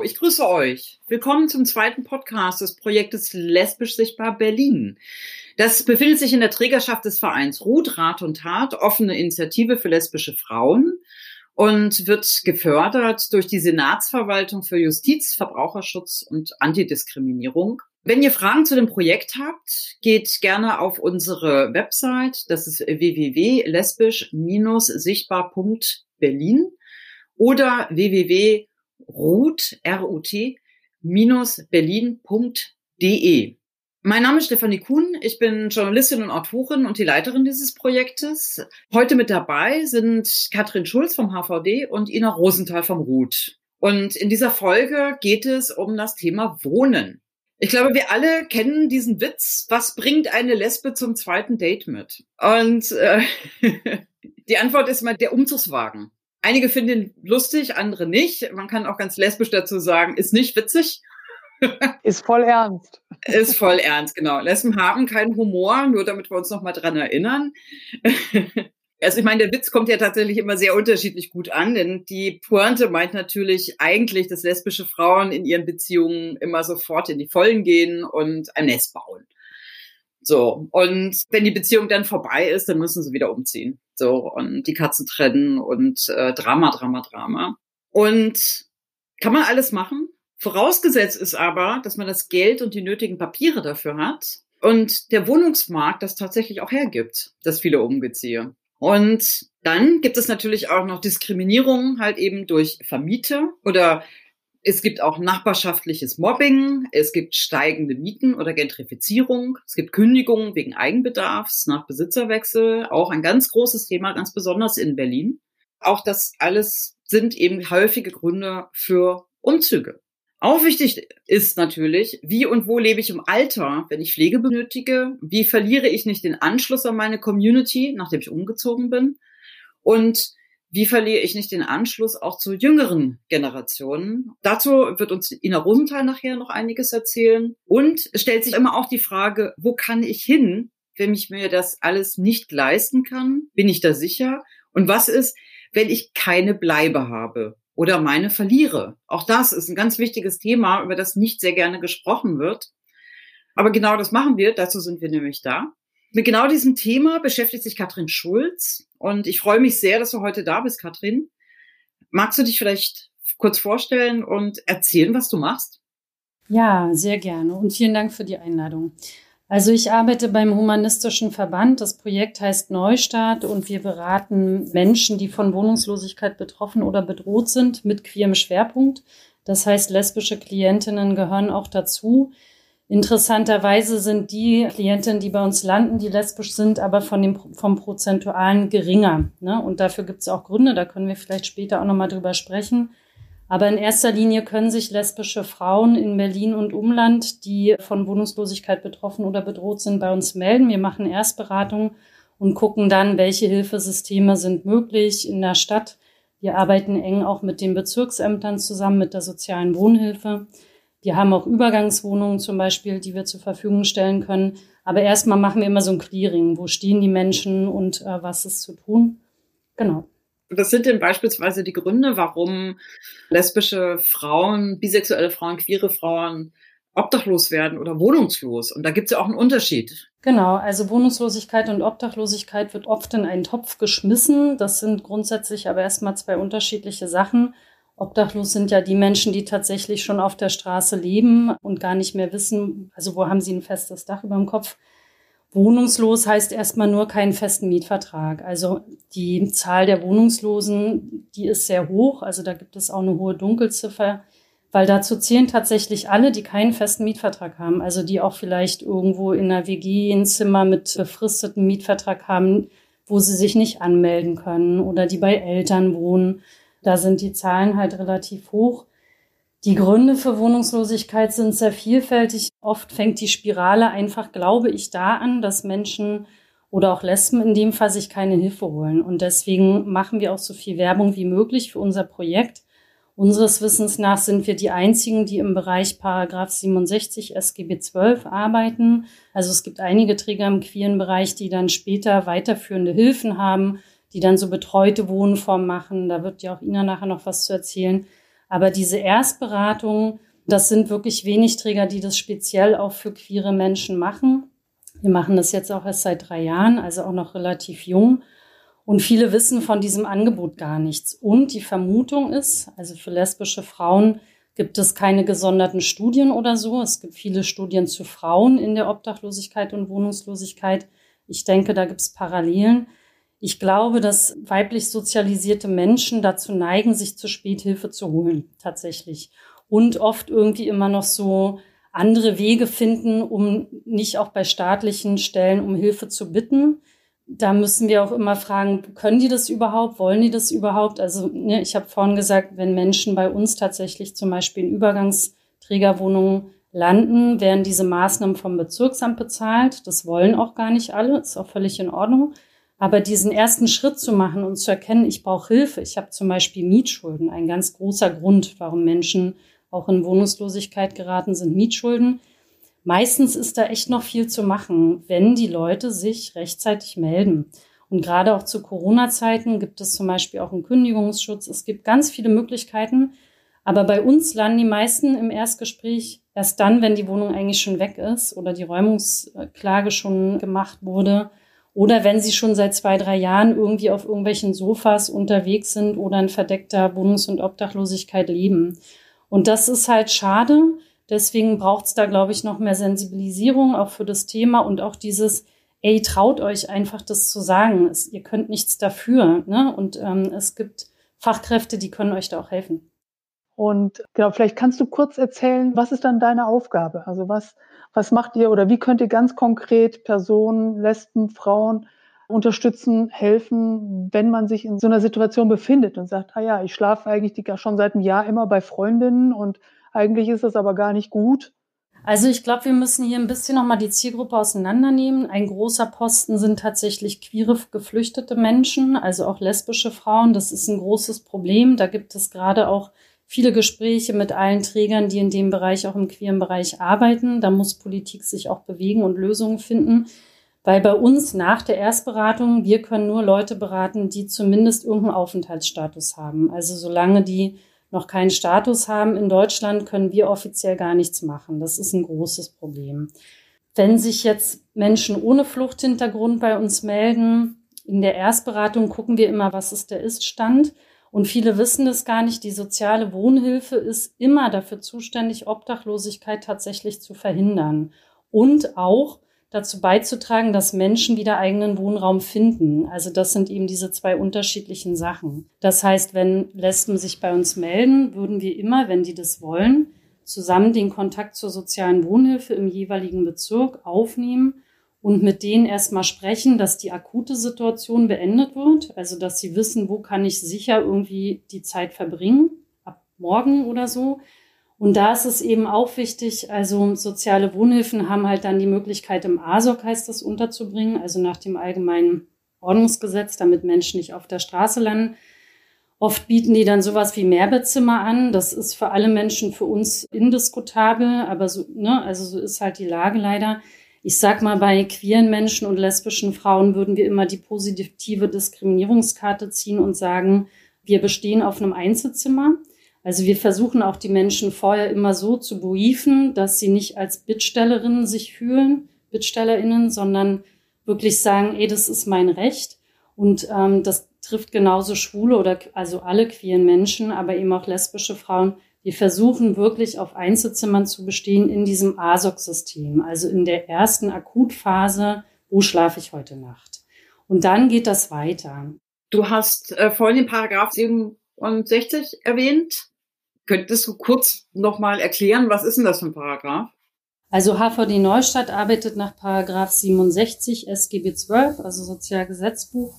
Ich grüße euch. Willkommen zum zweiten Podcast des Projektes Lesbisch Sichtbar Berlin. Das befindet sich in der Trägerschaft des Vereins Ruth, Rat und Tat, offene Initiative für lesbische Frauen und wird gefördert durch die Senatsverwaltung für Justiz, Verbraucherschutz und Antidiskriminierung. Wenn ihr Fragen zu dem Projekt habt, geht gerne auf unsere Website. Das ist www.lesbisch-sichtbar.berlin oder www.rut-berlin.de. Mein Name ist Stefanie Kuhn. Ich bin Journalistin und Autorin und die Leiterin dieses Projektes. Heute mit dabei sind Katrin Schulz vom HVD und Ina Rosenthal vom RUT. Und in dieser Folge geht es um das Thema Wohnen. Ich glaube, wir alle kennen diesen Witz, was bringt eine Lesbe zum zweiten Date mit? Und äh, die Antwort ist mal der Umzugswagen. Einige finden ihn lustig, andere nicht. Man kann auch ganz lesbisch dazu sagen, ist nicht witzig. Ist voll ernst. Ist voll ernst, genau. Lesben haben keinen Humor, nur damit wir uns noch mal dran erinnern. Also ich meine, der Witz kommt ja tatsächlich immer sehr unterschiedlich gut an, denn die Pointe meint natürlich eigentlich, dass lesbische Frauen in ihren Beziehungen immer sofort in die Vollen gehen und ein Nest bauen. So, und wenn die Beziehung dann vorbei ist, dann müssen sie wieder umziehen. So, und die Katzen trennen und äh, Drama, Drama, Drama. Und kann man alles machen? Vorausgesetzt ist aber, dass man das Geld und die nötigen Papiere dafür hat und der Wohnungsmarkt das tatsächlich auch hergibt, dass viele umgeziehe. Und dann gibt es natürlich auch noch Diskriminierung halt eben durch Vermieter oder es gibt auch nachbarschaftliches Mobbing, es gibt steigende Mieten oder Gentrifizierung, es gibt Kündigungen wegen Eigenbedarfs nach Besitzerwechsel, auch ein ganz großes Thema, ganz besonders in Berlin. Auch das alles sind eben häufige Gründe für Umzüge. Auch wichtig ist natürlich, wie und wo lebe ich im Alter, wenn ich Pflege benötige? Wie verliere ich nicht den Anschluss an meine Community, nachdem ich umgezogen bin? Und wie verliere ich nicht den Anschluss auch zu jüngeren Generationen? Dazu wird uns Ina Rosenthal nachher noch einiges erzählen. Und es stellt sich immer auch die Frage, wo kann ich hin, wenn ich mir das alles nicht leisten kann? Bin ich da sicher? Und was ist, wenn ich keine Bleibe habe? oder meine verliere. Auch das ist ein ganz wichtiges Thema, über das nicht sehr gerne gesprochen wird. Aber genau das machen wir, dazu sind wir nämlich da. Mit genau diesem Thema beschäftigt sich Katrin Schulz und ich freue mich sehr, dass du heute da bist, Katrin. Magst du dich vielleicht kurz vorstellen und erzählen, was du machst? Ja, sehr gerne und vielen Dank für die Einladung. Also ich arbeite beim Humanistischen Verband. Das Projekt heißt Neustart und wir beraten Menschen, die von Wohnungslosigkeit betroffen oder bedroht sind, mit queerem Schwerpunkt. Das heißt, lesbische Klientinnen gehören auch dazu. Interessanterweise sind die Klientinnen, die bei uns landen, die lesbisch sind, aber von dem, vom Prozentualen geringer. Ne? Und dafür gibt es auch Gründe, da können wir vielleicht später auch nochmal drüber sprechen. Aber in erster Linie können sich lesbische Frauen in Berlin und Umland, die von Wohnungslosigkeit betroffen oder bedroht sind, bei uns melden. Wir machen Erstberatung und gucken dann, welche Hilfesysteme sind möglich in der Stadt. Wir arbeiten eng auch mit den Bezirksämtern zusammen, mit der sozialen Wohnhilfe. Wir haben auch Übergangswohnungen zum Beispiel, die wir zur Verfügung stellen können. Aber erstmal machen wir immer so ein Clearing. Wo stehen die Menschen und äh, was ist zu tun? Genau. Was sind denn beispielsweise die Gründe, warum lesbische Frauen, bisexuelle Frauen, queere Frauen obdachlos werden oder wohnungslos? Und da gibt es ja auch einen Unterschied. Genau, also Wohnungslosigkeit und Obdachlosigkeit wird oft in einen Topf geschmissen. Das sind grundsätzlich aber erstmal zwei unterschiedliche Sachen. Obdachlos sind ja die Menschen, die tatsächlich schon auf der Straße leben und gar nicht mehr wissen, also wo haben sie ein festes Dach über dem Kopf. Wohnungslos heißt erstmal nur keinen festen Mietvertrag. Also die Zahl der Wohnungslosen, die ist sehr hoch. Also da gibt es auch eine hohe Dunkelziffer, weil dazu zählen tatsächlich alle, die keinen festen Mietvertrag haben. Also die auch vielleicht irgendwo in einer WG ein Zimmer mit befristetem Mietvertrag haben, wo sie sich nicht anmelden können oder die bei Eltern wohnen. Da sind die Zahlen halt relativ hoch. Die Gründe für Wohnungslosigkeit sind sehr vielfältig. Oft fängt die Spirale einfach, glaube ich, da an, dass Menschen oder auch Lesben in dem Fall sich keine Hilfe holen. Und deswegen machen wir auch so viel Werbung wie möglich für unser Projekt. Unseres Wissens nach sind wir die einzigen, die im Bereich Paragraph 67 SGB 12 arbeiten. Also es gibt einige Träger im queeren Bereich, die dann später weiterführende Hilfen haben, die dann so betreute Wohnformen machen. Da wird ja auch Ina nachher noch was zu erzählen. Aber diese Erstberatung, das sind wirklich wenig Träger, die das speziell auch für queere Menschen machen. Wir machen das jetzt auch erst seit drei Jahren, also auch noch relativ jung. Und viele wissen von diesem Angebot gar nichts. Und die Vermutung ist, also für lesbische Frauen gibt es keine gesonderten Studien oder so. Es gibt viele Studien zu Frauen in der Obdachlosigkeit und Wohnungslosigkeit. Ich denke, da gibt es Parallelen. Ich glaube, dass weiblich sozialisierte Menschen dazu neigen, sich zu spät Hilfe zu holen, tatsächlich. Und oft irgendwie immer noch so andere Wege finden, um nicht auch bei staatlichen Stellen um Hilfe zu bitten da müssen wir auch immer fragen, können die das überhaupt? Wollen die das überhaupt? Also ne, ich habe vorhin gesagt, wenn Menschen bei uns tatsächlich zum Beispiel in Übergangsträgerwohnungen landen, werden diese Maßnahmen vom Bezirksamt bezahlt. Das wollen auch gar nicht alle, ist auch völlig in Ordnung. Aber diesen ersten Schritt zu machen und zu erkennen, ich brauche Hilfe. Ich habe zum Beispiel Mietschulden. Ein ganz großer Grund, warum Menschen auch in Wohnungslosigkeit geraten, sind Mietschulden. Meistens ist da echt noch viel zu machen, wenn die Leute sich rechtzeitig melden. Und gerade auch zu Corona-Zeiten gibt es zum Beispiel auch einen Kündigungsschutz. Es gibt ganz viele Möglichkeiten. Aber bei uns landen die meisten im Erstgespräch erst dann, wenn die Wohnung eigentlich schon weg ist oder die Räumungsklage schon gemacht wurde oder wenn sie schon seit zwei, drei Jahren irgendwie auf irgendwelchen Sofas unterwegs sind oder in verdeckter Wohnungs- und Obdachlosigkeit leben. Und das ist halt schade, Deswegen braucht es da, glaube ich, noch mehr Sensibilisierung auch für das Thema und auch dieses, ey, traut euch einfach das zu sagen. Es, ihr könnt nichts dafür. Ne? Und ähm, es gibt Fachkräfte, die können euch da auch helfen. Und genau, vielleicht kannst du kurz erzählen, was ist dann deine Aufgabe? Also was, was macht ihr oder wie könnt ihr ganz konkret Personen, Lesben, Frauen unterstützen, helfen, wenn man sich in so einer Situation befindet und sagt, ah ja, ich schlafe eigentlich schon seit einem Jahr immer bei Freundinnen und eigentlich ist das aber gar nicht gut. Also ich glaube, wir müssen hier ein bisschen nochmal die Zielgruppe auseinandernehmen. Ein großer Posten sind tatsächlich queere geflüchtete Menschen, also auch lesbische Frauen. Das ist ein großes Problem. Da gibt es gerade auch viele Gespräche mit allen Trägern, die in dem Bereich, auch im queeren Bereich arbeiten. Da muss Politik sich auch bewegen und Lösungen finden. Weil bei uns nach der Erstberatung, wir können nur Leute beraten, die zumindest irgendeinen Aufenthaltsstatus haben. Also solange die noch keinen Status haben in Deutschland, können wir offiziell gar nichts machen. Das ist ein großes Problem. Wenn sich jetzt Menschen ohne Fluchthintergrund bei uns melden, in der Erstberatung gucken wir immer, was ist der Iststand. Und viele wissen es gar nicht. Die soziale Wohnhilfe ist immer dafür zuständig, Obdachlosigkeit tatsächlich zu verhindern. Und auch dazu beizutragen, dass Menschen wieder eigenen Wohnraum finden. Also das sind eben diese zwei unterschiedlichen Sachen. Das heißt, wenn Lesben sich bei uns melden, würden wir immer, wenn die das wollen, zusammen den Kontakt zur sozialen Wohnhilfe im jeweiligen Bezirk aufnehmen und mit denen erstmal sprechen, dass die akute Situation beendet wird. Also dass sie wissen, wo kann ich sicher irgendwie die Zeit verbringen, ab morgen oder so und da ist es eben auch wichtig, also soziale Wohnhilfen haben halt dann die Möglichkeit, im ASOC heißt das unterzubringen, also nach dem allgemeinen Ordnungsgesetz, damit Menschen nicht auf der Straße landen. Oft bieten die dann sowas wie Mehrbettzimmer an. Das ist für alle Menschen für uns indiskutabel, aber so, ne, also so ist halt die Lage leider. Ich sag mal, bei queeren Menschen und lesbischen Frauen würden wir immer die positive Diskriminierungskarte ziehen und sagen, wir bestehen auf einem Einzelzimmer. Also wir versuchen auch die Menschen vorher immer so zu briefen, dass sie nicht als Bittstellerinnen sich fühlen, Bittstellerinnen, sondern wirklich sagen, ey, das ist mein Recht. Und ähm, das trifft genauso Schwule oder also alle queeren Menschen, aber eben auch lesbische Frauen. Wir versuchen wirklich auf Einzelzimmern zu bestehen in diesem ASOC-System, also in der ersten Akutphase, wo schlafe ich heute Nacht. Und dann geht das weiter. Du hast äh, vorhin den Paragraph 67 erwähnt. Könntest du kurz nochmal erklären, was ist denn das für ein Paragraph? Also HVD Neustadt arbeitet nach Paragraph 67 SGB 12, also Sozialgesetzbuch.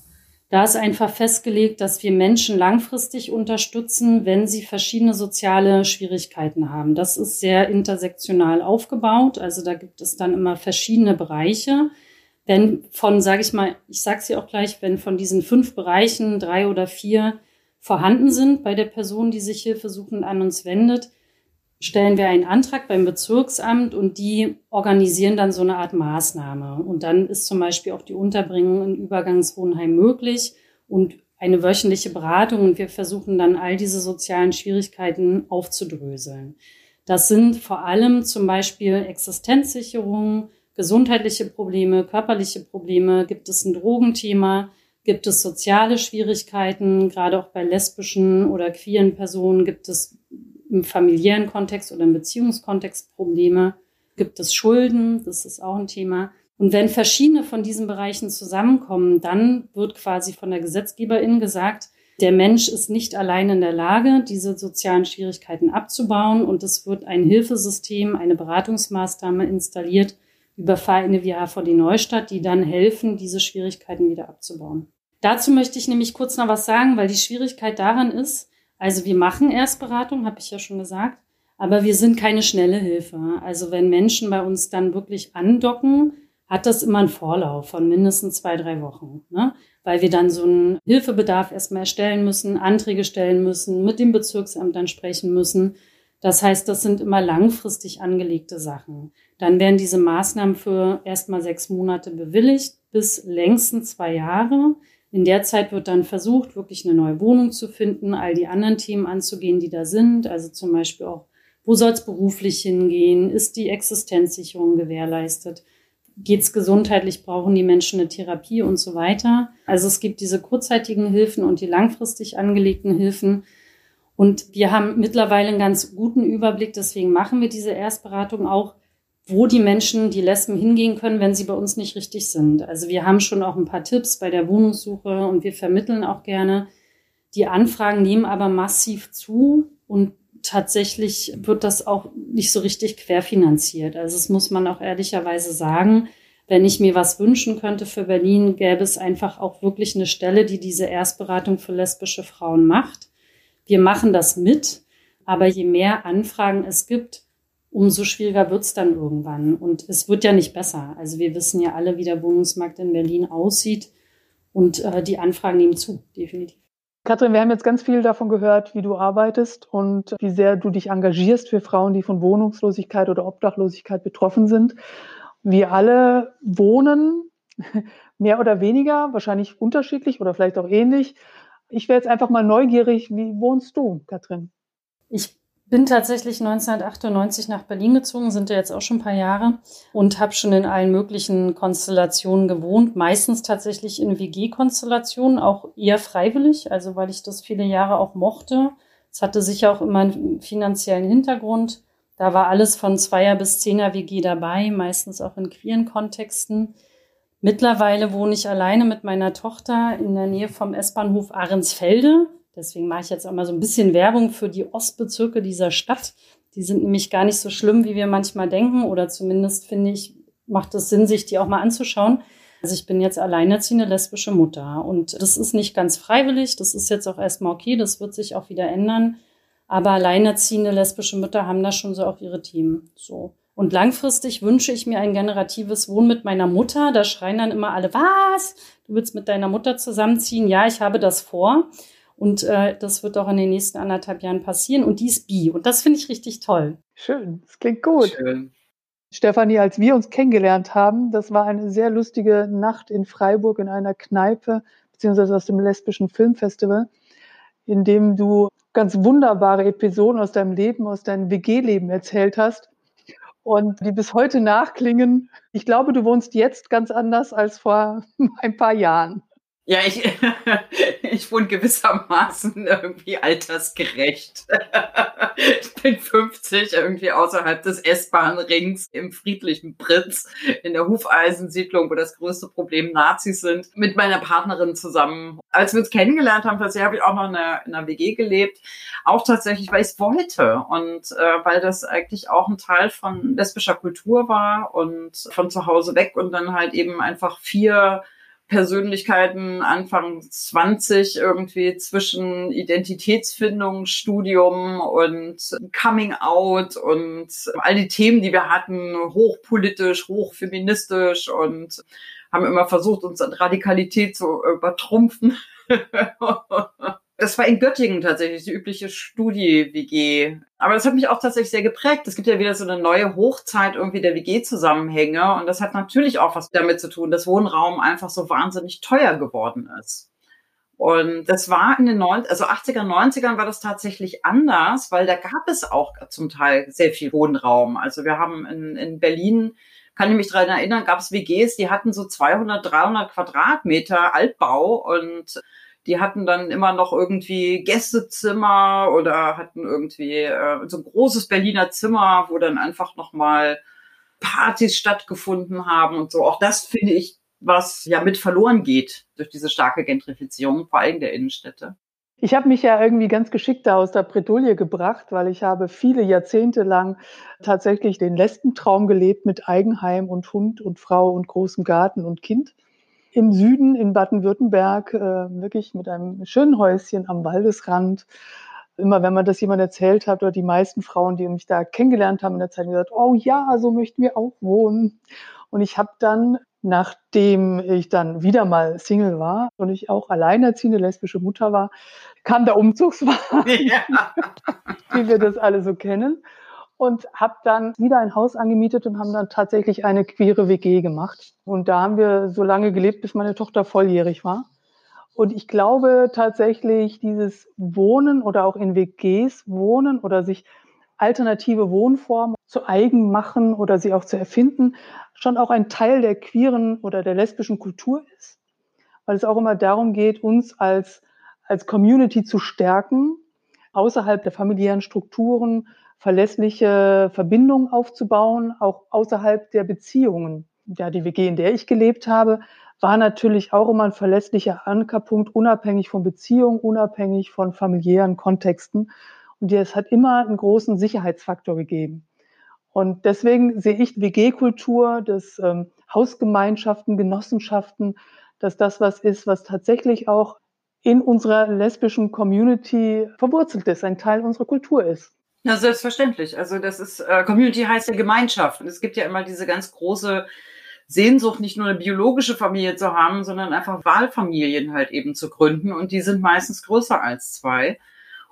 Da ist einfach festgelegt, dass wir Menschen langfristig unterstützen, wenn sie verschiedene soziale Schwierigkeiten haben. Das ist sehr intersektional aufgebaut. Also da gibt es dann immer verschiedene Bereiche. Wenn von, sage ich mal, ich sage sie auch gleich, wenn von diesen fünf Bereichen drei oder vier vorhanden sind bei der Person, die sich hilfesuchend an uns wendet, stellen wir einen Antrag beim Bezirksamt und die organisieren dann so eine Art Maßnahme. Und dann ist zum Beispiel auch die Unterbringung in Übergangswohnheim möglich und eine wöchentliche Beratung und wir versuchen dann all diese sozialen Schwierigkeiten aufzudröseln. Das sind vor allem zum Beispiel Existenzsicherung, gesundheitliche Probleme, körperliche Probleme, gibt es ein Drogenthema, gibt es soziale Schwierigkeiten, gerade auch bei lesbischen oder queeren Personen gibt es im familiären Kontext oder im Beziehungskontext Probleme, gibt es Schulden, das ist auch ein Thema. Und wenn verschiedene von diesen Bereichen zusammenkommen, dann wird quasi von der Gesetzgeberin gesagt, der Mensch ist nicht allein in der Lage, diese sozialen Schwierigkeiten abzubauen und es wird ein Hilfesystem, eine Beratungsmaßnahme installiert über Vereine wie HVD Neustadt, die dann helfen, diese Schwierigkeiten wieder abzubauen. Dazu möchte ich nämlich kurz noch was sagen, weil die Schwierigkeit daran ist, also wir machen Erstberatung, habe ich ja schon gesagt, aber wir sind keine schnelle Hilfe. Also wenn Menschen bei uns dann wirklich andocken, hat das immer einen Vorlauf von mindestens zwei, drei Wochen, ne? weil wir dann so einen Hilfebedarf erstmal erstellen müssen, Anträge stellen müssen, mit dem Bezirksamt dann sprechen müssen. Das heißt, das sind immer langfristig angelegte Sachen. Dann werden diese Maßnahmen für erstmal sechs Monate bewilligt, bis längstens zwei Jahre. In der Zeit wird dann versucht, wirklich eine neue Wohnung zu finden, all die anderen Themen anzugehen, die da sind. Also zum Beispiel auch, wo soll es beruflich hingehen? Ist die Existenzsicherung gewährleistet? geht's gesundheitlich, brauchen die Menschen eine Therapie und so weiter. Also es gibt diese kurzzeitigen Hilfen und die langfristig angelegten Hilfen. Und wir haben mittlerweile einen ganz guten Überblick, deswegen machen wir diese Erstberatung auch, wo die Menschen, die Lesben hingehen können, wenn sie bei uns nicht richtig sind. Also wir haben schon auch ein paar Tipps bei der Wohnungssuche und wir vermitteln auch gerne. Die Anfragen nehmen aber massiv zu und tatsächlich wird das auch nicht so richtig querfinanziert. Also das muss man auch ehrlicherweise sagen. Wenn ich mir was wünschen könnte für Berlin, gäbe es einfach auch wirklich eine Stelle, die diese Erstberatung für lesbische Frauen macht. Wir machen das mit, aber je mehr Anfragen es gibt, umso schwieriger wird es dann irgendwann. Und es wird ja nicht besser. Also wir wissen ja alle, wie der Wohnungsmarkt in Berlin aussieht. Und äh, die Anfragen nehmen zu, definitiv. Katrin, wir haben jetzt ganz viel davon gehört, wie du arbeitest und wie sehr du dich engagierst für Frauen, die von Wohnungslosigkeit oder Obdachlosigkeit betroffen sind. Wir alle wohnen mehr oder weniger, wahrscheinlich unterschiedlich oder vielleicht auch ähnlich. Ich wäre jetzt einfach mal neugierig, wie wohnst du, Katrin? Ich bin tatsächlich 1998 nach Berlin gezogen, sind ja jetzt auch schon ein paar Jahre und habe schon in allen möglichen Konstellationen gewohnt, meistens tatsächlich in WG-Konstellationen, auch eher freiwillig, also weil ich das viele Jahre auch mochte. Es hatte sicher auch immer einen finanziellen Hintergrund. Da war alles von Zweier bis Zehner WG dabei, meistens auch in queeren Kontexten. Mittlerweile wohne ich alleine mit meiner Tochter in der Nähe vom S-Bahnhof Ahrensfelde. Deswegen mache ich jetzt auch mal so ein bisschen Werbung für die Ostbezirke dieser Stadt. Die sind nämlich gar nicht so schlimm, wie wir manchmal denken. Oder zumindest finde ich, macht es Sinn, sich die auch mal anzuschauen. Also ich bin jetzt alleinerziehende lesbische Mutter und das ist nicht ganz freiwillig. Das ist jetzt auch erstmal okay. Das wird sich auch wieder ändern. Aber alleinerziehende lesbische Mütter haben da schon so auch ihre Themen. So. Und langfristig wünsche ich mir ein generatives Wohnen mit meiner Mutter. Da schreien dann immer alle, was? Du willst mit deiner Mutter zusammenziehen? Ja, ich habe das vor. Und äh, das wird auch in den nächsten anderthalb Jahren passieren. Und die ist bi. Und das finde ich richtig toll. Schön, das klingt gut. Schön. Stefanie, als wir uns kennengelernt haben, das war eine sehr lustige Nacht in Freiburg in einer Kneipe, beziehungsweise aus dem lesbischen Filmfestival, in dem du ganz wunderbare Episoden aus deinem Leben, aus deinem WG-Leben erzählt hast und die bis heute nachklingen. Ich glaube, du wohnst jetzt ganz anders als vor ein paar Jahren. Ja, ich, ich wohne gewissermaßen irgendwie altersgerecht. Ich bin 50, irgendwie außerhalb des S-Bahn-Rings im friedlichen Pritz in der Hufeisensiedlung, wo das größte Problem Nazis sind, mit meiner Partnerin zusammen. Als wir uns kennengelernt haben, tatsächlich habe ich auch noch in einer, in einer WG gelebt. Auch tatsächlich, weil ich es wollte und äh, weil das eigentlich auch ein Teil von lesbischer Kultur war und von zu Hause weg und dann halt eben einfach vier Persönlichkeiten Anfang 20 irgendwie zwischen Identitätsfindung, Studium und Coming Out und all die Themen, die wir hatten, hochpolitisch, hochfeministisch und haben immer versucht, uns an Radikalität zu übertrumpfen. Das war in Göttingen tatsächlich die übliche Studie-WG. Aber das hat mich auch tatsächlich sehr geprägt. Es gibt ja wieder so eine neue Hochzeit irgendwie der WG-Zusammenhänge. Und das hat natürlich auch was damit zu tun, dass Wohnraum einfach so wahnsinnig teuer geworden ist. Und das war in den 90, also 80er, 90ern war das tatsächlich anders, weil da gab es auch zum Teil sehr viel Wohnraum. Also wir haben in, in Berlin, kann ich mich daran erinnern, gab es WGs, die hatten so 200, 300 Quadratmeter Altbau und die hatten dann immer noch irgendwie Gästezimmer oder hatten irgendwie äh, so ein großes Berliner Zimmer, wo dann einfach nochmal Partys stattgefunden haben und so. Auch das finde ich, was ja mit verloren geht durch diese starke Gentrifizierung, vor allem der Innenstädte. Ich habe mich ja irgendwie ganz geschickt da aus der Bredouille gebracht, weil ich habe viele Jahrzehnte lang tatsächlich den Lesbentraum gelebt mit Eigenheim und Hund und Frau und großem Garten und Kind im Süden in Baden-Württemberg, äh, wirklich mit einem schönen Häuschen am Waldesrand. Immer wenn man das jemand erzählt hat, oder die meisten Frauen, die mich da kennengelernt haben in der Zeit, gesagt, oh ja, so möchten wir auch wohnen. Und ich habe dann, nachdem ich dann wieder mal Single war und ich auch alleinerziehende lesbische Mutter war, kam der Umzugswagen, ja. wie wir das alle so kennen und habe dann wieder ein Haus angemietet und haben dann tatsächlich eine queere WG gemacht. Und da haben wir so lange gelebt, bis meine Tochter volljährig war. Und ich glaube tatsächlich, dieses Wohnen oder auch in WGs wohnen oder sich alternative Wohnformen zu eigen machen oder sie auch zu erfinden, schon auch ein Teil der queeren oder der lesbischen Kultur ist. Weil es auch immer darum geht, uns als, als Community zu stärken, außerhalb der familiären Strukturen, verlässliche Verbindungen aufzubauen, auch außerhalb der Beziehungen. Ja, die WG, in der ich gelebt habe, war natürlich auch immer ein verlässlicher Ankerpunkt, unabhängig von Beziehungen, unabhängig von familiären Kontexten. Und es hat immer einen großen Sicherheitsfaktor gegeben. Und deswegen sehe ich WG-Kultur, das ähm, Hausgemeinschaften, Genossenschaften, dass das was ist, was tatsächlich auch in unserer lesbischen Community verwurzelt ist, ein Teil unserer Kultur ist. Ja, selbstverständlich. Also das ist, äh, Community heißt ja Gemeinschaft. Und es gibt ja immer diese ganz große Sehnsucht, nicht nur eine biologische Familie zu haben, sondern einfach Wahlfamilien halt eben zu gründen. Und die sind meistens größer als zwei.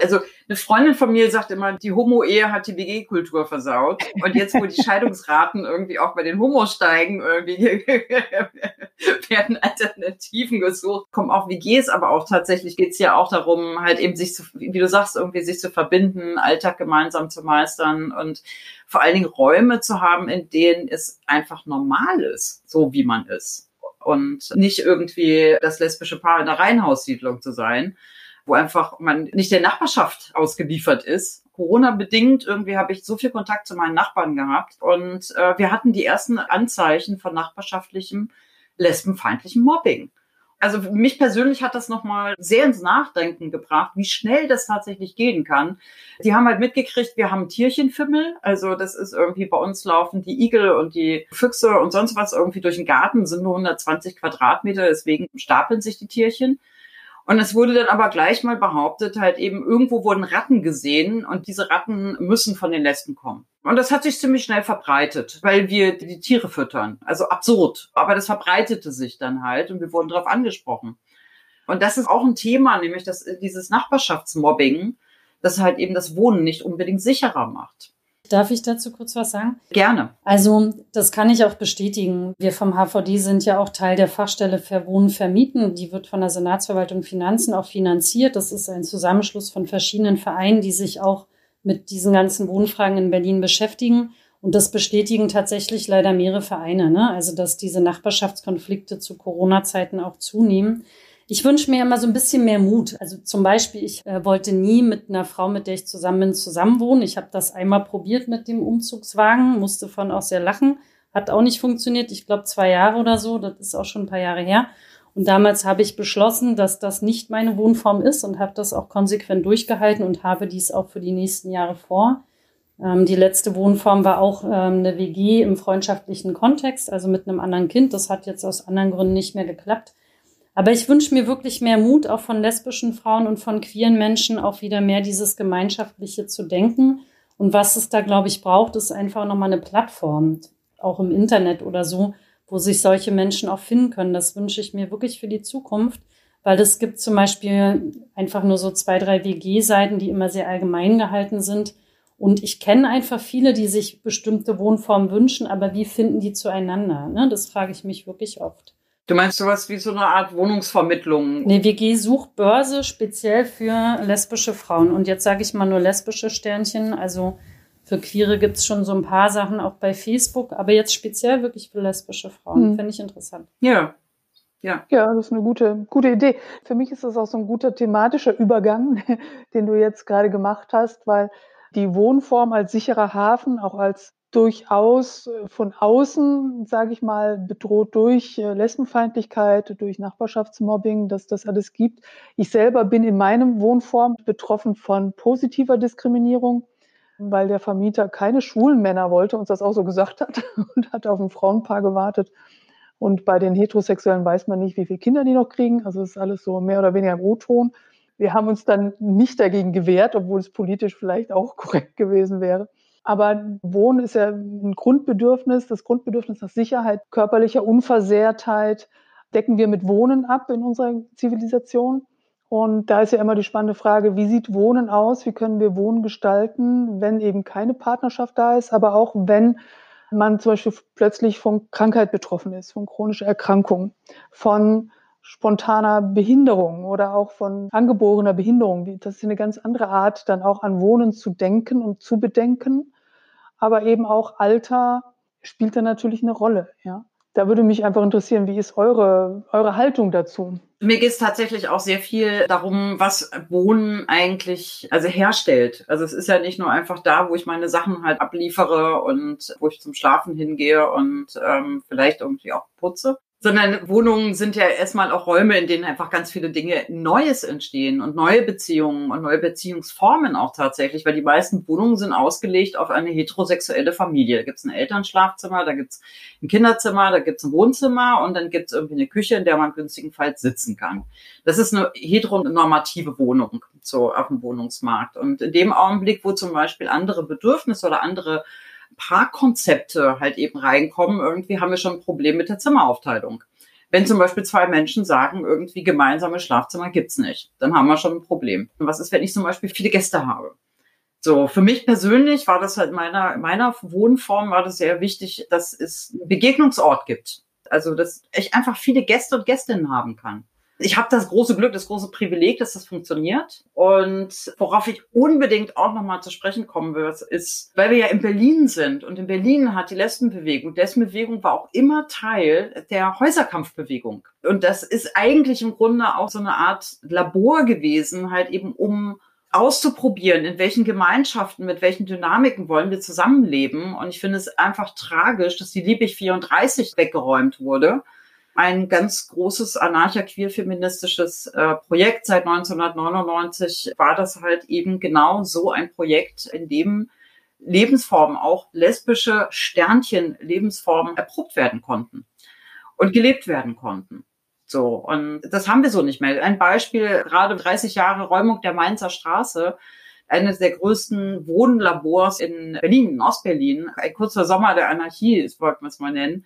Also eine Freundin von mir sagt immer, die Homo-Ehe hat die WG-Kultur versaut. Und jetzt, wo die Scheidungsraten irgendwie auch bei den Homos steigen, irgendwie werden Alternativen gesucht, kommen auch WGs, aber auch tatsächlich geht's ja auch darum, halt eben sich zu, wie du sagst, irgendwie sich zu verbinden, Alltag gemeinsam zu meistern und vor allen Dingen Räume zu haben, in denen es einfach normal ist, so wie man ist. Und nicht irgendwie das lesbische Paar in der Reihenhaussiedlung zu sein wo einfach man nicht der Nachbarschaft ausgeliefert ist. Corona-bedingt irgendwie habe ich so viel Kontakt zu meinen Nachbarn gehabt und äh, wir hatten die ersten Anzeichen von nachbarschaftlichem lesbenfeindlichem Mobbing. Also mich persönlich hat das nochmal sehr ins Nachdenken gebracht, wie schnell das tatsächlich gehen kann. Die haben halt mitgekriegt, wir haben Tierchenfimmel. Also das ist irgendwie bei uns laufen die Igel und die Füchse und sonst was irgendwie durch den Garten, sind nur 120 Quadratmeter, deswegen stapeln sich die Tierchen. Und es wurde dann aber gleich mal behauptet, halt eben irgendwo wurden Ratten gesehen und diese Ratten müssen von den Lesben kommen. Und das hat sich ziemlich schnell verbreitet, weil wir die Tiere füttern. Also absurd. Aber das verbreitete sich dann halt und wir wurden darauf angesprochen. Und das ist auch ein Thema, nämlich dass dieses Nachbarschaftsmobbing, das halt eben das Wohnen nicht unbedingt sicherer macht. Darf ich dazu kurz was sagen? Gerne. Also, das kann ich auch bestätigen. Wir vom HVD sind ja auch Teil der Fachstelle Verwohnen vermieten. Die wird von der Senatsverwaltung Finanzen auch finanziert. Das ist ein Zusammenschluss von verschiedenen Vereinen, die sich auch mit diesen ganzen Wohnfragen in Berlin beschäftigen. Und das bestätigen tatsächlich leider mehrere Vereine. Ne? Also, dass diese Nachbarschaftskonflikte zu Corona-Zeiten auch zunehmen. Ich wünsche mir immer so ein bisschen mehr Mut. Also zum Beispiel, ich äh, wollte nie mit einer Frau, mit der ich zusammen bin, zusammenwohnen. Ich habe das einmal probiert mit dem Umzugswagen, musste von auch sehr lachen. Hat auch nicht funktioniert. Ich glaube zwei Jahre oder so. Das ist auch schon ein paar Jahre her. Und damals habe ich beschlossen, dass das nicht meine Wohnform ist und habe das auch konsequent durchgehalten und habe dies auch für die nächsten Jahre vor. Ähm, die letzte Wohnform war auch ähm, eine WG im freundschaftlichen Kontext, also mit einem anderen Kind. Das hat jetzt aus anderen Gründen nicht mehr geklappt. Aber ich wünsche mir wirklich mehr Mut, auch von lesbischen Frauen und von queeren Menschen, auch wieder mehr dieses Gemeinschaftliche zu denken. Und was es da, glaube ich, braucht, ist einfach nochmal eine Plattform, auch im Internet oder so, wo sich solche Menschen auch finden können. Das wünsche ich mir wirklich für die Zukunft, weil es gibt zum Beispiel einfach nur so zwei, drei WG-Seiten, die immer sehr allgemein gehalten sind. Und ich kenne einfach viele, die sich bestimmte Wohnformen wünschen, aber wie finden die zueinander? Ne? Das frage ich mich wirklich oft. Du meinst sowas wie so eine Art Wohnungsvermittlung? Nee, WG Suchbörse speziell für lesbische Frauen. Und jetzt sage ich mal nur lesbische Sternchen. Also für Queere gibt es schon so ein paar Sachen auch bei Facebook, aber jetzt speziell wirklich für lesbische Frauen. Hm. Finde ich interessant. Ja, ja. Ja, das ist eine gute, gute Idee. Für mich ist das auch so ein guter thematischer Übergang, den du jetzt gerade gemacht hast, weil die Wohnform als sicherer Hafen, auch als durchaus äh, von außen, sage ich mal, bedroht durch äh, Lesbenfeindlichkeit, durch Nachbarschaftsmobbing, dass das alles gibt. Ich selber bin in meinem Wohnform betroffen von positiver Diskriminierung, weil der Vermieter keine schwulen Männer wollte, uns das auch so gesagt hat und hat auf ein Frauenpaar gewartet. Und bei den Heterosexuellen weiß man nicht, wie viele Kinder die noch kriegen. Also es ist alles so mehr oder weniger im O-Ton. Wir haben uns dann nicht dagegen gewehrt, obwohl es politisch vielleicht auch korrekt gewesen wäre. Aber Wohnen ist ja ein Grundbedürfnis, das Grundbedürfnis nach Sicherheit, körperlicher Unversehrtheit decken wir mit Wohnen ab in unserer Zivilisation. Und da ist ja immer die spannende Frage, wie sieht Wohnen aus? Wie können wir Wohnen gestalten, wenn eben keine Partnerschaft da ist, aber auch wenn man zum Beispiel plötzlich von Krankheit betroffen ist, von chronischer Erkrankung, von spontaner Behinderung oder auch von angeborener Behinderung. Das ist eine ganz andere Art, dann auch an Wohnen zu denken und zu bedenken. Aber eben auch Alter spielt da natürlich eine Rolle, ja. Da würde mich einfach interessieren, wie ist eure, eure Haltung dazu? Mir geht es tatsächlich auch sehr viel darum, was Wohnen eigentlich also herstellt. Also es ist ja nicht nur einfach da, wo ich meine Sachen halt abliefere und wo ich zum Schlafen hingehe und ähm, vielleicht irgendwie auch putze, sondern Wohnungen sind ja erstmal auch Räume, in denen einfach ganz viele Dinge Neues entstehen und neue Beziehungen und neue Beziehungsformen auch tatsächlich, weil die meisten Wohnungen sind ausgelegt auf eine heterosexuelle Familie. Da gibt's ein Elternschlafzimmer, da gibt's ein Kinderzimmer, da gibt's ein Wohnzimmer und dann gibt's irgendwie eine Küche, in der man günstigenfalls sitzen kann. Das ist eine heteronormative Wohnung so auf dem Wohnungsmarkt. Und in dem Augenblick, wo zum Beispiel andere Bedürfnisse oder andere Parkkonzepte halt eben reinkommen, irgendwie haben wir schon ein Problem mit der Zimmeraufteilung. Wenn zum Beispiel zwei Menschen sagen, irgendwie gemeinsame Schlafzimmer gibt's nicht, dann haben wir schon ein Problem. Und was ist, wenn ich zum Beispiel viele Gäste habe? So, für mich persönlich war das halt meiner, meiner Wohnform war das sehr wichtig, dass es einen Begegnungsort gibt. Also, dass ich einfach viele Gäste und Gästinnen haben kann ich habe das große Glück, das große Privileg, dass das funktioniert. Und worauf ich unbedingt auch nochmal zu sprechen kommen will, ist, weil wir ja in Berlin sind und in Berlin hat die Lesbenbewegung, Lesbenbewegung war auch immer Teil der Häuserkampfbewegung. Und das ist eigentlich im Grunde auch so eine Art Labor gewesen, halt eben um auszuprobieren, in welchen Gemeinschaften, mit welchen Dynamiken wollen wir zusammenleben. Und ich finde es einfach tragisch, dass die Liebig 34 weggeräumt wurde ein ganz großes anarcha-queer-feministisches äh, Projekt. Seit 1999 war das halt eben genau so ein Projekt, in dem Lebensformen, auch lesbische Sternchen-Lebensformen erprobt werden konnten und gelebt werden konnten. So, und das haben wir so nicht mehr. Ein Beispiel, gerade 30 Jahre Räumung der Mainzer Straße, eines der größten Wohnlabors in Berlin, in Ostberlin, ein kurzer Sommer der Anarchie, wollten wir es mal nennen,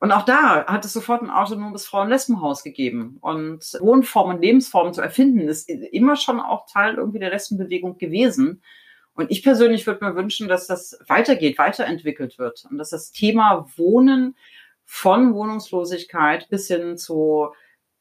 und auch da hat es sofort ein autonomes Frauen-Lesbenhaus gegeben. Und Wohnformen, Lebensformen zu erfinden, ist immer schon auch Teil irgendwie der Lesbenbewegung gewesen. Und ich persönlich würde mir wünschen, dass das weitergeht, weiterentwickelt wird und dass das Thema Wohnen von Wohnungslosigkeit bis hin zu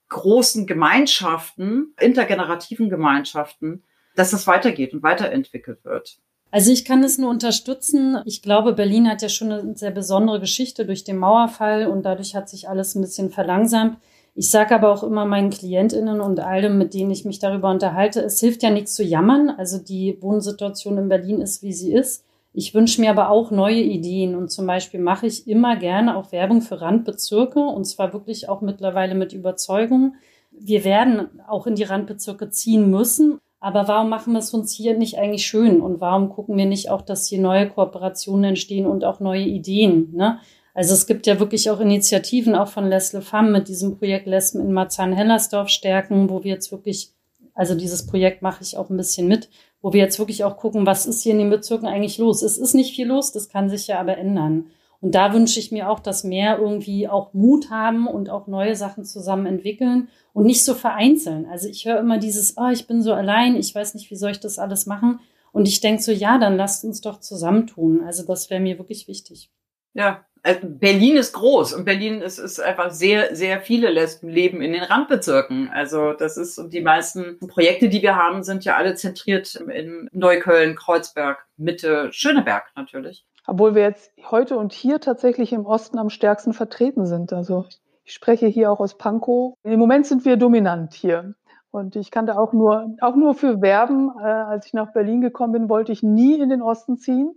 großen Gemeinschaften, intergenerativen Gemeinschaften, dass das weitergeht und weiterentwickelt wird. Also ich kann es nur unterstützen. Ich glaube, Berlin hat ja schon eine sehr besondere Geschichte durch den Mauerfall und dadurch hat sich alles ein bisschen verlangsamt. Ich sage aber auch immer meinen Klientinnen und allem, mit denen ich mich darüber unterhalte, es hilft ja nichts zu jammern. Also die Wohnsituation in Berlin ist, wie sie ist. Ich wünsche mir aber auch neue Ideen und zum Beispiel mache ich immer gerne auch Werbung für Randbezirke und zwar wirklich auch mittlerweile mit Überzeugung. Wir werden auch in die Randbezirke ziehen müssen, aber warum machen wir es uns hier nicht eigentlich schön? Und warum gucken wir nicht auch, dass hier neue Kooperationen entstehen und auch neue Ideen? Ne? Also es gibt ja wirklich auch Initiativen, auch von Leslie Pham mit diesem Projekt Lesben in Marzahn-Hellersdorf stärken, wo wir jetzt wirklich, also dieses Projekt mache ich auch ein bisschen mit, wo wir jetzt wirklich auch gucken, was ist hier in den Bezirken eigentlich los? Es ist nicht viel los, das kann sich ja aber ändern. Und da wünsche ich mir auch, dass mehr irgendwie auch Mut haben und auch neue Sachen zusammen entwickeln und nicht so vereinzeln. Also ich höre immer dieses, oh, ich bin so allein, ich weiß nicht, wie soll ich das alles machen? Und ich denke so, ja, dann lasst uns doch zusammentun. Also das wäre mir wirklich wichtig. Ja, Also Berlin ist groß und Berlin ist, ist einfach sehr, sehr viele Lesben leben in den Randbezirken. Also das ist und die meisten Projekte, die wir haben, sind ja alle zentriert in Neukölln, Kreuzberg, Mitte, Schöneberg natürlich. Obwohl wir jetzt heute und hier tatsächlich im Osten am stärksten vertreten sind. Also ich spreche hier auch aus Pankow. Im Moment sind wir dominant hier. Und ich kann da auch nur, auch nur für werben. Äh, als ich nach Berlin gekommen bin, wollte ich nie in den Osten ziehen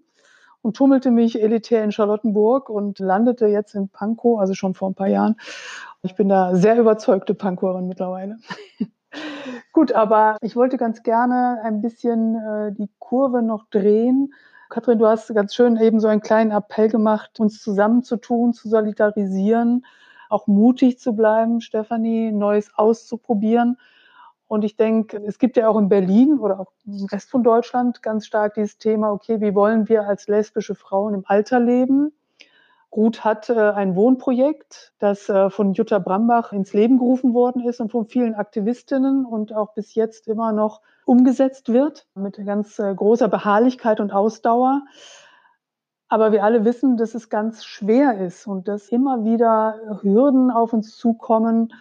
und tummelte mich elitär in Charlottenburg und landete jetzt in Pankow, also schon vor ein paar Jahren. Ich bin da sehr überzeugte Pankowerin mittlerweile. Gut, aber ich wollte ganz gerne ein bisschen äh, die Kurve noch drehen. Katrin, du hast ganz schön eben so einen kleinen Appell gemacht, uns zusammenzutun, zu solidarisieren, auch mutig zu bleiben, Stefanie, Neues auszuprobieren. Und ich denke, es gibt ja auch in Berlin oder auch im Rest von Deutschland ganz stark dieses Thema, okay, wie wollen wir als lesbische Frauen im Alter leben? Ruth hat ein Wohnprojekt, das äh, von Jutta Brambach ins Leben gerufen worden ist und von vielen Aktivistinnen und auch bis jetzt immer noch umgesetzt wird, mit ganz äh, großer Beharrlichkeit und Ausdauer. Aber wir alle wissen, dass es ganz schwer ist und dass immer wieder Hürden auf uns zukommen,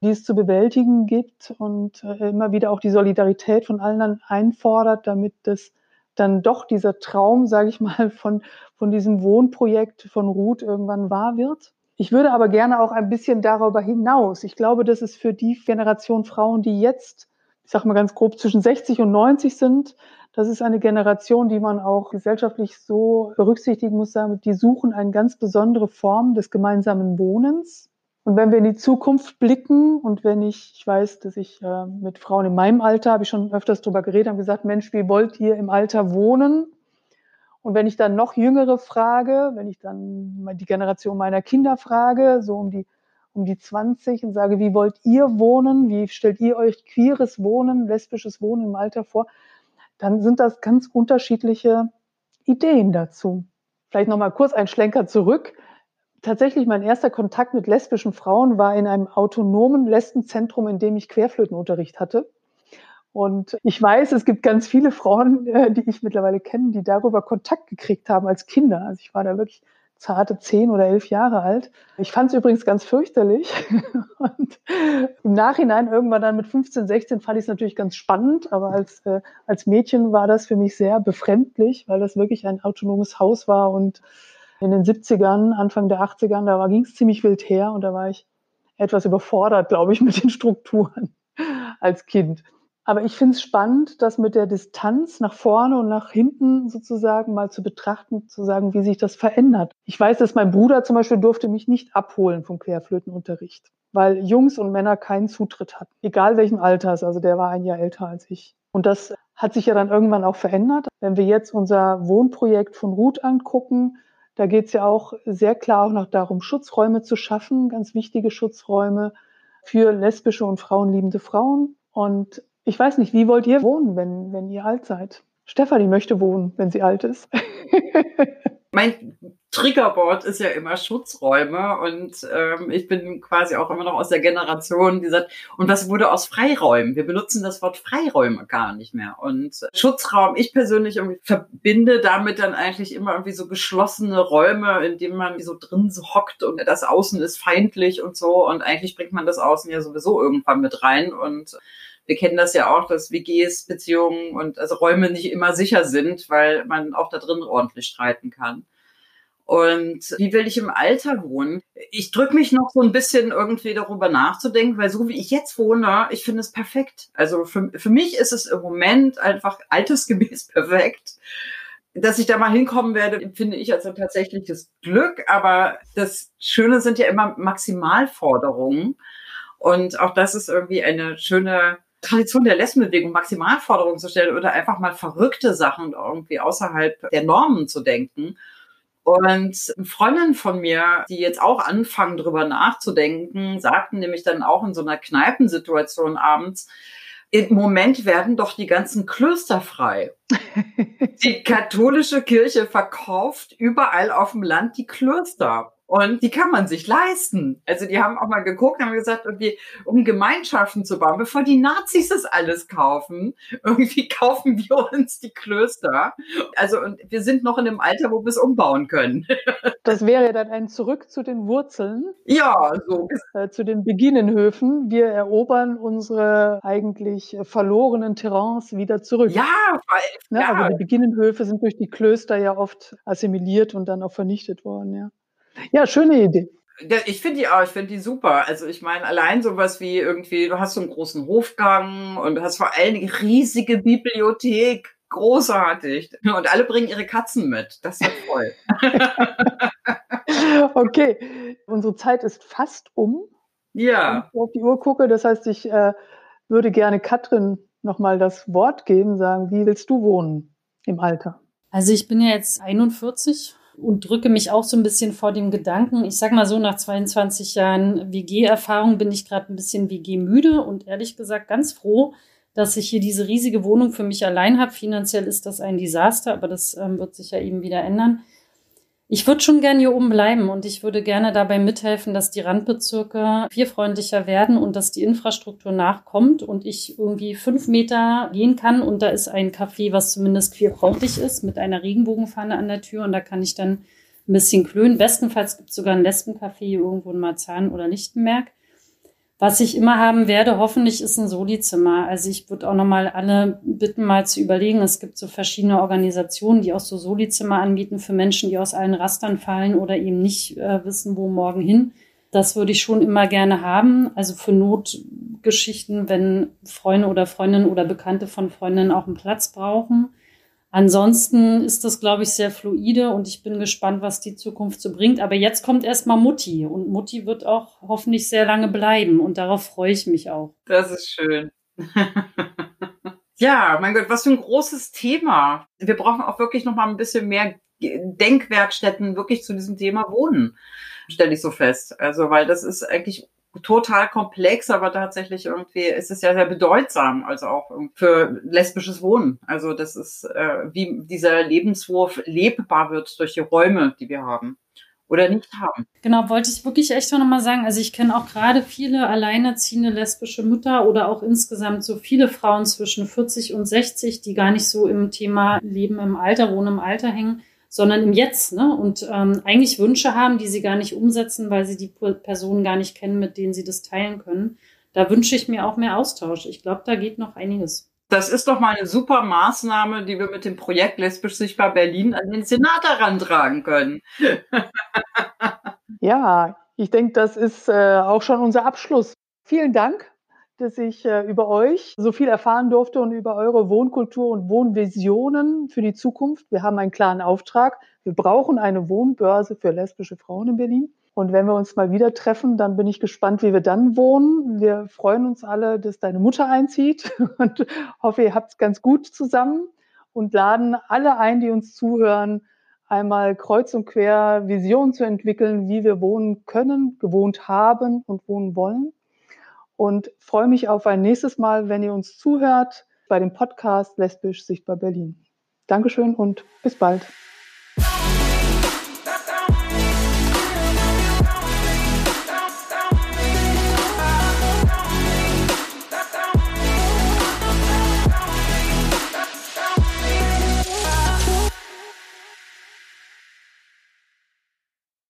die es zu bewältigen gibt und äh, immer wieder auch die Solidarität von allen einfordert, damit das dann doch dieser Traum, sage ich mal, von, von diesem Wohnprojekt von Ruth irgendwann wahr wird. Ich würde aber gerne auch ein bisschen darüber hinaus. Ich glaube, dass es für die Generation Frauen, die jetzt, ich sage mal ganz grob, zwischen 60 und 90 sind, das ist eine Generation, die man auch gesellschaftlich so berücksichtigen muss, die suchen eine ganz besondere Form des gemeinsamen Wohnens. Und wenn wir in die Zukunft blicken und wenn ich, ich weiß, dass ich äh, mit Frauen in meinem Alter, habe ich schon öfters darüber geredet, haben gesagt, Mensch, wie wollt ihr im Alter wohnen? Und wenn ich dann noch jüngere frage, wenn ich dann die Generation meiner Kinder frage, so um die, um die 20 und sage, wie wollt ihr wohnen? Wie stellt ihr euch queeres Wohnen, lesbisches Wohnen im Alter vor? Dann sind das ganz unterschiedliche Ideen dazu. Vielleicht nochmal kurz ein Schlenker zurück tatsächlich mein erster Kontakt mit lesbischen Frauen war in einem autonomen Lesbenzentrum, in dem ich Querflötenunterricht hatte. Und ich weiß, es gibt ganz viele Frauen, äh, die ich mittlerweile kenne, die darüber Kontakt gekriegt haben als Kinder. Also ich war da wirklich zarte zehn oder elf Jahre alt. Ich fand es übrigens ganz fürchterlich. Und im Nachhinein, irgendwann dann mit 15, 16, fand ich es natürlich ganz spannend. Aber als, äh, als Mädchen war das für mich sehr befremdlich, weil das wirklich ein autonomes Haus war und in den 70ern, Anfang der 80ern, da ging es ziemlich wild her und da war ich etwas überfordert, glaube ich, mit den Strukturen als Kind. Aber ich finde es spannend, das mit der Distanz nach vorne und nach hinten sozusagen mal zu betrachten, zu sagen, wie sich das verändert. Ich weiß, dass mein Bruder zum Beispiel durfte mich nicht abholen vom Querflötenunterricht, weil Jungs und Männer keinen Zutritt hatten, egal welchen Alters. Also der war ein Jahr älter als ich. Und das hat sich ja dann irgendwann auch verändert. Wenn wir jetzt unser Wohnprojekt von Ruth angucken, da geht es ja auch sehr klar auch noch darum, Schutzräume zu schaffen, ganz wichtige Schutzräume für lesbische und frauenliebende Frauen. Und ich weiß nicht, wie wollt ihr wohnen, wenn, wenn ihr alt seid? Stefanie möchte wohnen, wenn sie alt ist. mein Triggerboard ist ja immer Schutzräume und ähm, ich bin quasi auch immer noch aus der Generation, die sagt, und was wurde aus Freiräumen? Wir benutzen das Wort Freiräume gar nicht mehr. Und Schutzraum, ich persönlich irgendwie verbinde damit dann eigentlich immer irgendwie so geschlossene Räume, in denen man so drin so hockt und das Außen ist feindlich und so. Und eigentlich bringt man das Außen ja sowieso irgendwann mit rein und wir kennen das ja auch, dass WGs, Beziehungen und also Räume nicht immer sicher sind, weil man auch da drin ordentlich streiten kann. Und wie will ich im Alter wohnen? Ich drücke mich noch so ein bisschen irgendwie darüber nachzudenken, weil so wie ich jetzt wohne, ich finde es perfekt. Also für, für mich ist es im Moment einfach altersgemäß perfekt. Dass ich da mal hinkommen werde, finde ich als ein tatsächliches Glück. Aber das Schöne sind ja immer Maximalforderungen. Und auch das ist irgendwie eine schöne Tradition der Lesbenbewegung, Maximalforderungen zu stellen oder einfach mal verrückte Sachen irgendwie außerhalb der Normen zu denken. Und Freundinnen von mir, die jetzt auch anfangen, drüber nachzudenken, sagten nämlich dann auch in so einer Kneipensituation abends, im Moment werden doch die ganzen Klöster frei. die katholische Kirche verkauft überall auf dem Land die Klöster. Und die kann man sich leisten. Also die haben auch mal geguckt, haben gesagt, irgendwie, um Gemeinschaften zu bauen, bevor die Nazis das alles kaufen, irgendwie kaufen wir uns die Klöster. Also und wir sind noch in dem Alter, wo wir es umbauen können. Das wäre dann ein Zurück zu den Wurzeln. Ja, so. Äh, zu den Beginnenhöfen. Wir erobern unsere eigentlich verlorenen Terrains wieder zurück. Ja, weil, ne? ja. Also die Beginnenhöfe sind durch die Klöster ja oft assimiliert und dann auch vernichtet worden, ja. Ja, schöne Idee. Ja, ich finde die auch, ich finde die super. Also ich meine, allein sowas wie irgendwie, du hast so einen großen Hofgang und du hast vor allen Dingen riesige Bibliothek. Großartig. Und alle bringen ihre Katzen mit. Das ist toll. okay, unsere Zeit ist fast um. Ja. Wenn ich auf die Uhr gucke, das heißt, ich äh, würde gerne Katrin nochmal das Wort geben, sagen, wie willst du wohnen im Alter? Also ich bin ja jetzt 41 und drücke mich auch so ein bisschen vor dem Gedanken, ich sag mal so, nach 22 Jahren WG-Erfahrung bin ich gerade ein bisschen WG-müde und ehrlich gesagt ganz froh, dass ich hier diese riesige Wohnung für mich allein habe. Finanziell ist das ein Desaster, aber das ähm, wird sich ja eben wieder ändern. Ich würde schon gerne hier oben bleiben und ich würde gerne dabei mithelfen, dass die Randbezirke vierfreundlicher werden und dass die Infrastruktur nachkommt und ich irgendwie fünf Meter gehen kann und da ist ein Café, was zumindest vierfreundlich ist, mit einer Regenbogenfahne an der Tür und da kann ich dann ein bisschen klönen. Bestenfalls gibt es sogar ein Lesbencafé irgendwo in Marzahn oder Lichtenberg. Was ich immer haben werde, hoffentlich ist ein Solizimmer. Also ich würde auch nochmal alle bitten, mal zu überlegen. Es gibt so verschiedene Organisationen, die auch so Solizimmer anbieten für Menschen, die aus allen Rastern fallen oder eben nicht äh, wissen, wo morgen hin. Das würde ich schon immer gerne haben. Also für Notgeschichten, wenn Freunde oder Freundinnen oder Bekannte von Freundinnen auch einen Platz brauchen. Ansonsten ist das, glaube ich, sehr fluide und ich bin gespannt, was die Zukunft so bringt. Aber jetzt kommt erstmal Mutti und Mutti wird auch hoffentlich sehr lange bleiben und darauf freue ich mich auch. Das ist schön. ja, mein Gott, was für ein großes Thema. Wir brauchen auch wirklich noch mal ein bisschen mehr Denkwerkstätten wirklich zu diesem Thema Wohnen, stelle ich so fest. Also, weil das ist eigentlich total komplex, aber tatsächlich irgendwie ist es ja sehr bedeutsam, also auch für lesbisches Wohnen. Also das ist, äh, wie dieser Lebenswurf lebbar wird durch die Räume, die wir haben oder nicht haben. Genau, wollte ich wirklich echt noch mal sagen. Also ich kenne auch gerade viele alleinerziehende lesbische Mütter oder auch insgesamt so viele Frauen zwischen 40 und 60, die gar nicht so im Thema Leben im Alter, Wohnen im Alter hängen, sondern im Jetzt, ne? Und ähm, eigentlich Wünsche haben, die sie gar nicht umsetzen, weil sie die Personen gar nicht kennen, mit denen sie das teilen können. Da wünsche ich mir auch mehr Austausch. Ich glaube, da geht noch einiges. Das ist doch mal eine super Maßnahme, die wir mit dem Projekt Lesbisch Sichtbar Berlin an den Senat herantragen können. ja, ich denke, das ist äh, auch schon unser Abschluss. Vielen Dank dass ich äh, über euch so viel erfahren durfte und über eure Wohnkultur und Wohnvisionen für die Zukunft. Wir haben einen klaren Auftrag. Wir brauchen eine Wohnbörse für lesbische Frauen in Berlin. Und wenn wir uns mal wieder treffen, dann bin ich gespannt, wie wir dann wohnen. Wir freuen uns alle, dass deine Mutter einzieht und hoffe, ihr habt es ganz gut zusammen und laden alle ein, die uns zuhören, einmal kreuz und quer Visionen zu entwickeln, wie wir wohnen können, gewohnt haben und wohnen wollen und freue mich auf ein nächstes Mal, wenn ihr uns zuhört bei dem Podcast Lesbisch Sichtbar Berlin. Dankeschön und bis bald.